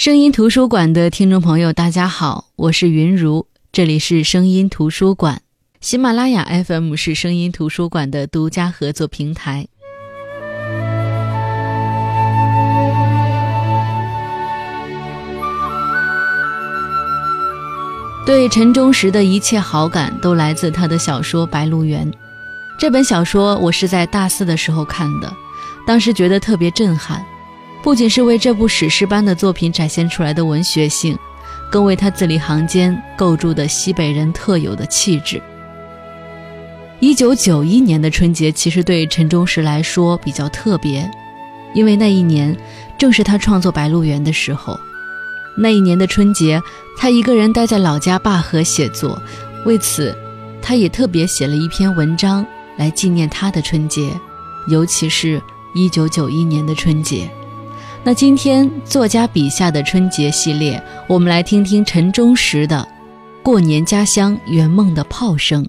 声音图书馆的听众朋友，大家好，我是云如，这里是声音图书馆。喜马拉雅 FM 是声音图书馆的独家合作平台。对陈忠实的一切好感都来自他的小说《白鹿原》。这本小说我是在大四的时候看的，当时觉得特别震撼，不仅是为这部史诗般的作品展现出来的文学性，更为他字里行间构筑的西北人特有的气质。一九九一年的春节其实对陈忠实来说比较特别，因为那一年正是他创作《白鹿原》的时候。那一年的春节，他一个人待在老家灞河写作，为此，他也特别写了一篇文章来纪念他的春节，尤其是一九九一年的春节。那今天作家笔下的春节系列，我们来听听陈忠实的《过年家乡圆梦的炮声》。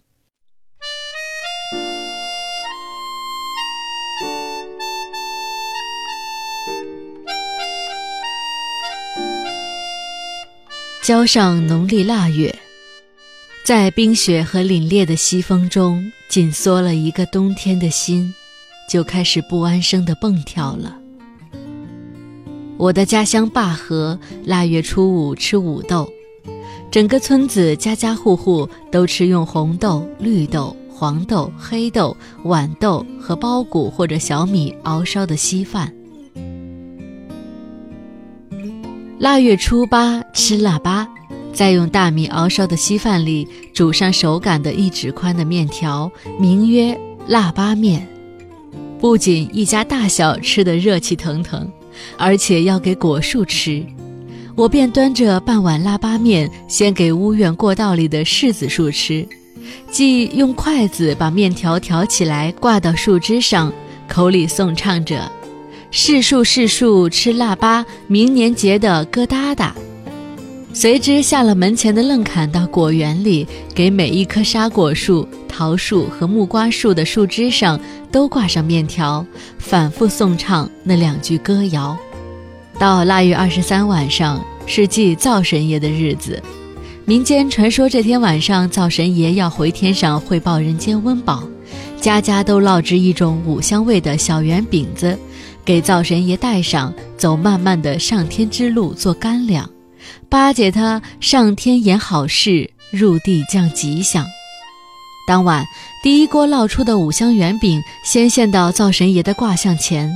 交上农历腊月，在冰雪和凛冽的西风中紧缩了一个冬天的心，就开始不安生的蹦跳了。我的家乡灞河，腊月初五吃五豆，整个村子家家户户都吃用红豆、绿豆、黄豆、黑豆、豌豆和苞谷或者小米熬烧的稀饭。腊月初八吃腊八，再用大米熬烧的稀饭里煮上手擀的一指宽的面条，名曰腊八面。不仅一家大小吃得热气腾腾，而且要给果树吃。我便端着半碗腊八面，先给屋院过道里的柿子树吃，即用筷子把面条挑起来挂到树枝上，口里诵唱着。柿树柿树吃腊八，明年结的疙瘩瘩。随之下了门前的愣坎到果园里，给每一棵沙果树、桃树和木瓜树的树枝上都挂上面条，反复诵唱那两句歌谣。到腊月二十三晚上是祭灶神爷的日子，民间传说这天晚上灶神爷要回天上汇报人间温饱，家家都烙制一种五香味的小圆饼子。给灶神爷带上，走漫漫的上天之路做干粮，巴结他上天言好事，入地降吉祥。当晚，第一锅烙出的五香圆饼先献到灶神爷的卦象前，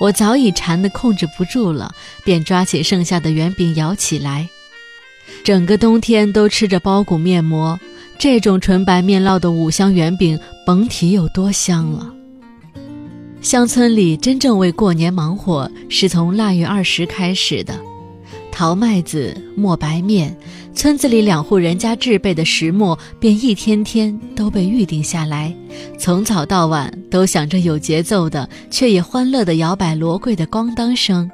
我早已馋得控制不住了，便抓起剩下的圆饼咬起来。整个冬天都吃着包谷面馍，这种纯白面烙的五香圆饼，甭提有多香了。乡村里真正为过年忙活，是从腊月二十开始的。淘麦子、磨白面，村子里两户人家制备的石磨，便一天天都被预定下来。从早到晚，都响着有节奏的，却也欢乐的摇摆罗柜的咣当声。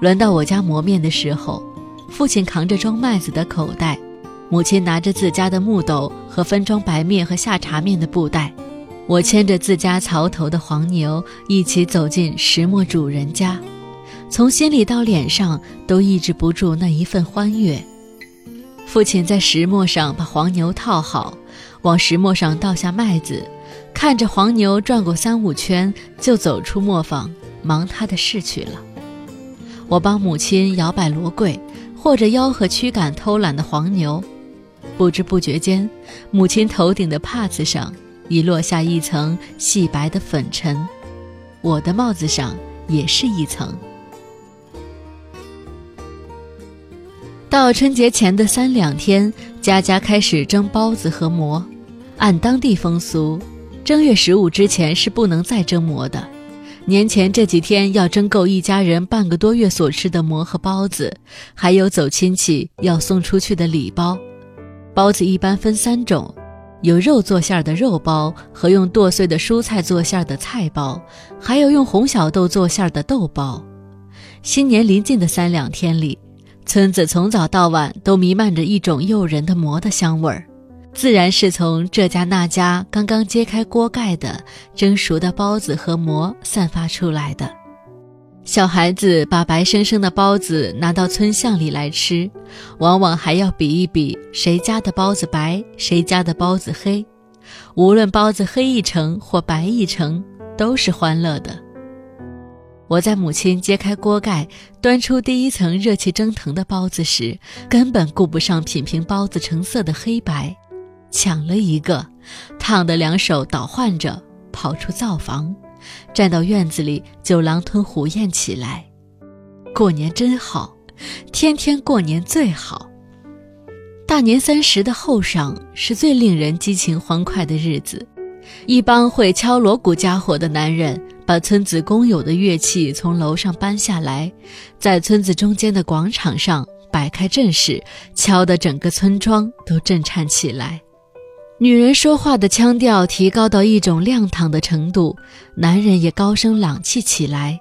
轮到我家磨面的时候，父亲扛着装麦子的口袋，母亲拿着自家的木斗和分装白面和下茶面的布袋。我牵着自家槽头的黄牛，一起走进石磨主人家，从心里到脸上都抑制不住那一份欢悦。父亲在石磨上把黄牛套好，往石磨上倒下麦子，看着黄牛转过三五圈，就走出磨坊，忙他的事去了。我帮母亲摇摆罗柜，或者吆喝驱赶偷懒的黄牛。不知不觉间，母亲头顶的帕子上。已落下一层细白的粉尘，我的帽子上也是一层。到春节前的三两天，家家开始蒸包子和馍。按当地风俗，正月十五之前是不能再蒸馍的。年前这几天要蒸够一家人半个多月所吃的馍和包子，还有走亲戚要送出去的礼包。包子一般分三种。有肉做馅儿的肉包和用剁碎的蔬菜做馅儿的菜包，还有用红小豆做馅儿的豆包。新年临近的三两天里，村子从早到晚都弥漫着一种诱人的馍的香味儿，自然是从这家那家刚刚揭开锅盖的蒸熟的包子和馍散发出来的。小孩子把白生生的包子拿到村巷里来吃，往往还要比一比谁家的包子白，谁家的包子黑。无论包子黑一成或白一成，都是欢乐的。我在母亲揭开锅盖，端出第一层热气蒸腾的包子时，根本顾不上品评包子成色的黑白，抢了一个，烫得两手倒换着，跑出灶房。站到院子里就狼吞虎咽起来，过年真好，天天过年最好。大年三十的后晌是最令人激情欢快的日子，一帮会敲锣鼓家伙的男人把村子公有的乐器从楼上搬下来，在村子中间的广场上摆开阵势，敲得整个村庄都震颤起来。女人说话的腔调提高到一种亮堂的程度，男人也高声朗气起来。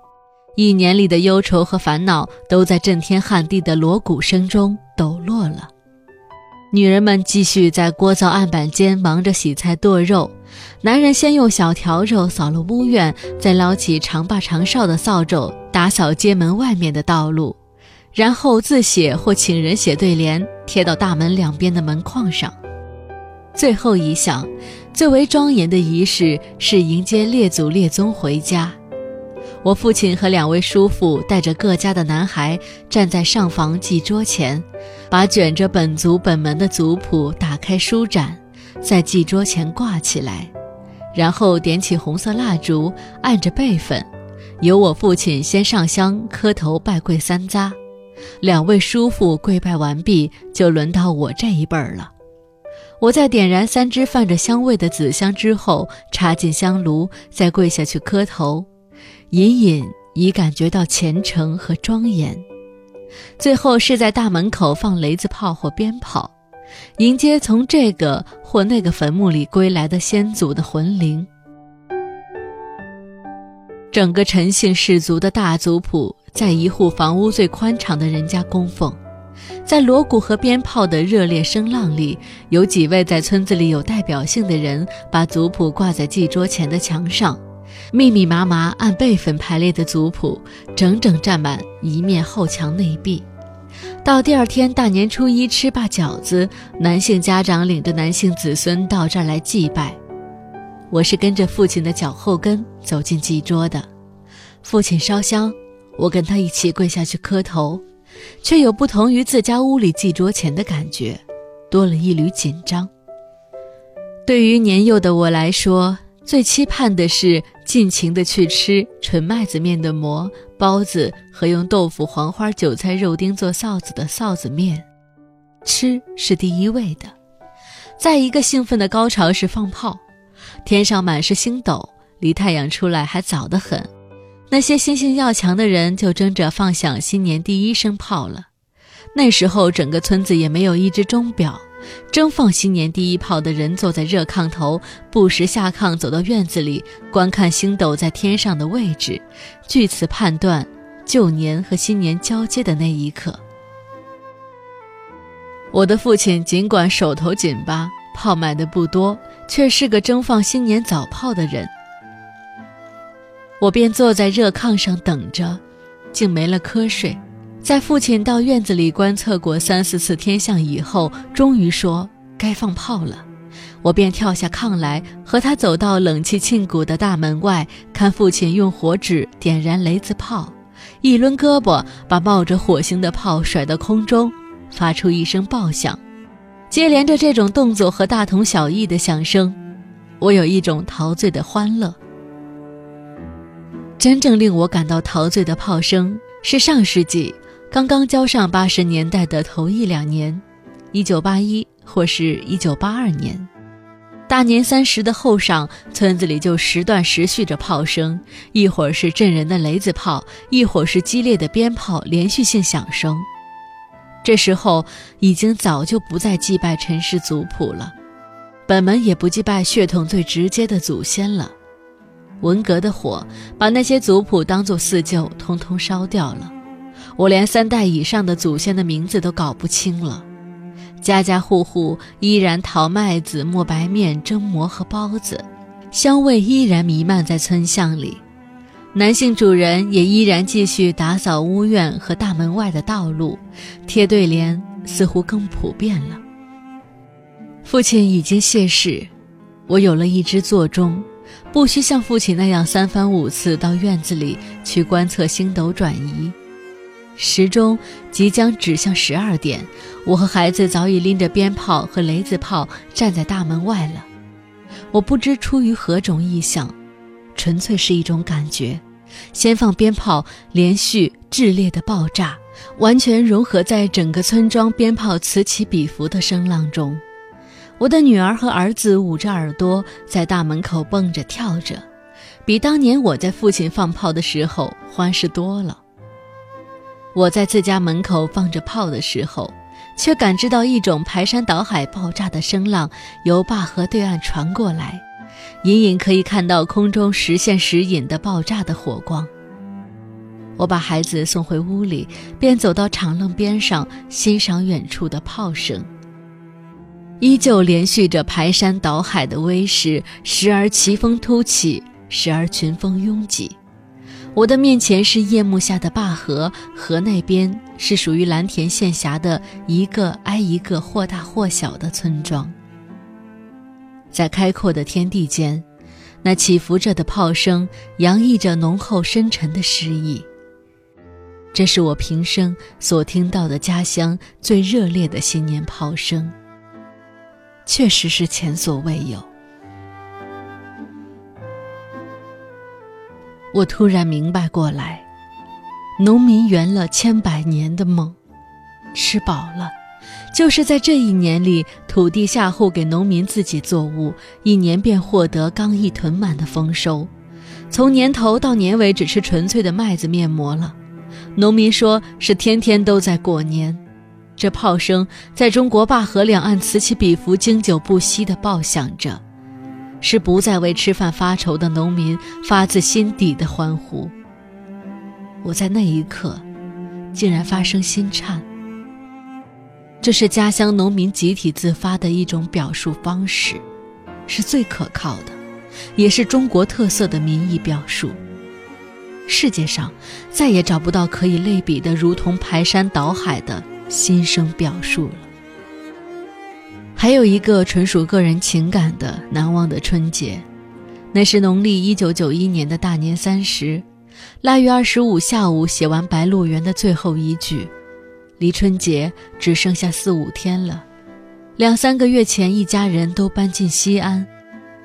一年里的忧愁和烦恼都在震天撼地的锣鼓声中抖落了。女人们继续在锅灶案板间忙着洗菜剁肉，男人先用小笤帚扫了屋院，再捞起长把长哨的扫帚打扫街门外面的道路，然后自写或请人写对联，贴到大门两边的门框上。最后一项，最为庄严的仪式是迎接列祖列宗回家。我父亲和两位叔父带着各家的男孩站在上房祭桌前，把卷着本族本门的族谱打开书展，在祭桌前挂起来，然后点起红色蜡烛，按着辈分，由我父亲先上香磕头拜跪三匝，两位叔父跪拜完毕，就轮到我这一辈儿了。我在点燃三支泛着香味的紫香之后，插进香炉，再跪下去磕头，隐隐已感觉到虔诚和庄严。最后是在大门口放雷子炮或鞭炮，迎接从这个或那个坟墓里归来的先祖的魂灵。整个陈姓氏族的大族谱，在一户房屋最宽敞的人家供奉。在锣鼓和鞭炮的热烈声浪里，有几位在村子里有代表性的人把族谱挂在祭桌前的墙上，密密麻麻按辈分排列的族谱，整整占满一面后墙内壁。到第二天大年初一吃罢饺子，男性家长领着男性子孙到这儿来祭拜。我是跟着父亲的脚后跟走进祭桌的，父亲烧香，我跟他一起跪下去磕头。却有不同于自家屋里祭桌前的感觉，多了一缕紧张。对于年幼的我来说，最期盼的是尽情的去吃纯麦子面的馍、包子和用豆腐、黄花、韭菜、肉丁做臊子的臊子面。吃是第一位的，在一个兴奋的高潮是放炮，天上满是星斗，离太阳出来还早得很。那些心性要强的人就争着放响新年第一声炮了。那时候，整个村子也没有一只钟表。争放新年第一炮的人坐在热炕头，不时下炕走到院子里观看星斗在天上的位置，据此判断旧年和新年交接的那一刻。我的父亲尽管手头紧巴，炮买的不多，却是个争放新年早炮的人。我便坐在热炕上等着，竟没了瞌睡。在父亲到院子里观测过三四次天象以后，终于说该放炮了。我便跳下炕来，和他走到冷气沁骨的大门外，看父亲用火纸点燃雷子炮，一抡胳膊把冒着火星的炮甩到空中，发出一声爆响。接连着这种动作和大同小异的响声，我有一种陶醉的欢乐。真正令我感到陶醉的炮声，是上世纪刚刚交上八十年代的头一两年，一九八一或是一九八二年，大年三十的后晌，村子里就时断时续着炮声，一会儿是震人的雷子炮，一会儿是激烈的鞭炮，连续性响声。这时候已经早就不再祭拜陈氏族谱了，本门也不祭拜血统最直接的祖先了。文革的火把那些族谱当作四旧，通通烧掉了。我连三代以上的祖先的名字都搞不清了。家家户户依然淘麦子、磨白面、蒸馍和包子，香味依然弥漫在村巷里。男性主人也依然继续打扫屋院和大门外的道路，贴对联似乎更普遍了。父亲已经谢世，我有了一只座钟，不需像父亲那样三番五次到院子里去观测星斗转移。时钟即将指向十二点，我和孩子早已拎着鞭炮和雷子炮站在大门外了。我不知出于何种意向。纯粹是一种感觉，先放鞭炮，连续炽烈的爆炸，完全融合在整个村庄鞭炮此起彼伏的声浪中。我的女儿和儿子捂着耳朵在大门口蹦着跳着，比当年我在父亲放炮的时候欢实多了。我在自家门口放着炮的时候，却感知到一种排山倒海爆炸的声浪由坝河对岸传过来。隐隐可以看到空中时现时隐的爆炸的火光。我把孩子送回屋里，便走到长廊边上欣赏远处的炮声。依旧连续着排山倒海的威势，时而奇峰突起，时而群峰拥挤。我的面前是夜幕下的坝河，河那边是属于蓝田县辖的一个挨一个或大或小的村庄。在开阔的天地间，那起伏着的炮声洋溢着浓厚深沉的诗意。这是我平生所听到的家乡最热烈的新年炮声，确实是前所未有。我突然明白过来，农民圆了千百年的梦，吃饱了。就是在这一年里，土地下户给农民自己作物，一年便获得刚一囤满的丰收。从年头到年尾，只吃纯粹的麦子面膜了。农民说是天天都在过年。这炮声在中国灞河两岸此起彼伏、经久不息地爆响着，是不再为吃饭发愁的农民发自心底的欢呼。我在那一刻，竟然发生心颤。这是家乡农民集体自发的一种表述方式，是最可靠的，也是中国特色的民意表述。世界上再也找不到可以类比的如同排山倒海的心声表述了。还有一个纯属个人情感的难忘的春节，那是农历一九九一年的大年三十，腊月二十五下午写完《白鹿原》的最后一句。离春节只剩下四五天了，两三个月前一家人都搬进西安，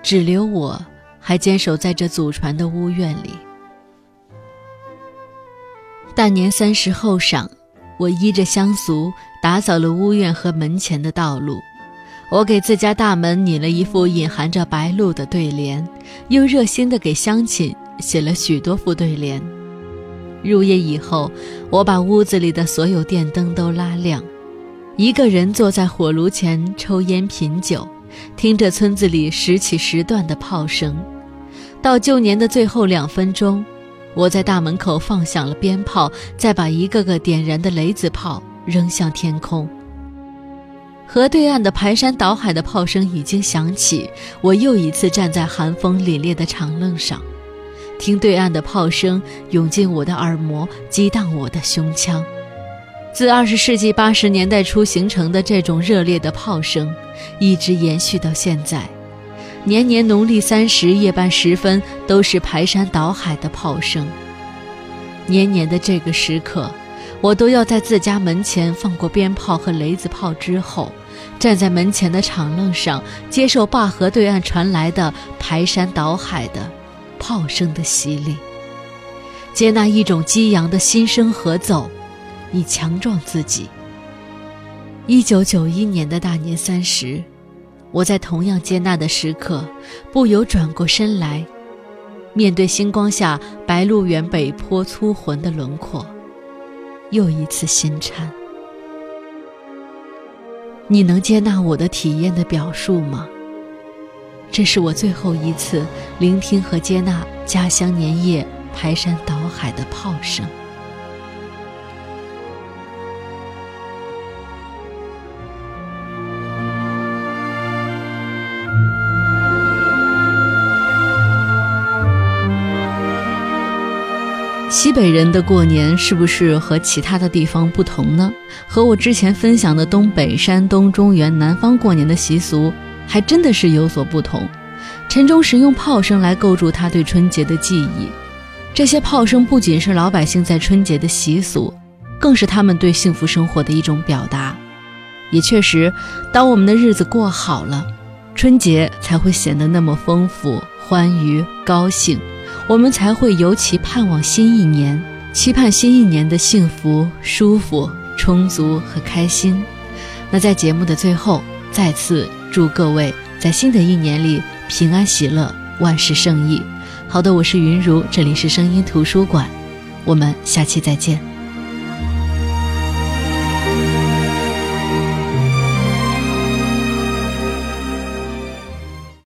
只留我还坚守在这祖传的屋院里。大年三十后晌，我依着乡俗打扫了屋院和门前的道路，我给自家大门拟了一副隐含着白鹭的对联，又热心地给乡亲写了许多副对联。入夜以后，我把屋子里的所有电灯都拉亮，一个人坐在火炉前抽烟品酒，听着村子里时起时断的炮声。到旧年的最后两分钟，我在大门口放响了鞭炮，再把一个个点燃的雷子炮扔向天空。河对岸的排山倒海的炮声已经响起，我又一次站在寒风凛冽的长凳上。听对岸的炮声涌进我的耳膜，激荡我的胸腔。自二十世纪八十年代初形成的这种热烈的炮声，一直延续到现在。年年农历三十夜半时分，都是排山倒海的炮声。年年的这个时刻，我都要在自家门前放过鞭炮和雷子炮之后，站在门前的长凳上，接受灞河对岸传来的排山倒海的。炮声的洗礼，接纳一种激扬的心声合奏，以强壮自己。一九九一年的大年三十，我在同样接纳的时刻，不由转过身来，面对星光下白鹿原北坡粗浑的轮廓，又一次心颤。你能接纳我的体验的表述吗？这是我最后一次聆听和接纳家乡年夜排山倒海的炮声。西北人的过年是不是和其他的地方不同呢？和我之前分享的东北、山东、中原、南方过年的习俗还真的是有所不同。陈忠实用炮声来构筑他对春节的记忆，这些炮声不仅是老百姓在春节的习俗，更是他们对幸福生活的一种表达。也确实，当我们的日子过好了，春节才会显得那么丰富、欢愉、高兴。我们才会尤其盼望新一年，期盼新一年的幸福、舒服、充足和开心。那在节目的最后，再次祝各位在新的一年里平安喜乐，万事胜意。好的，我是云如，这里是声音图书馆，我们下期再见。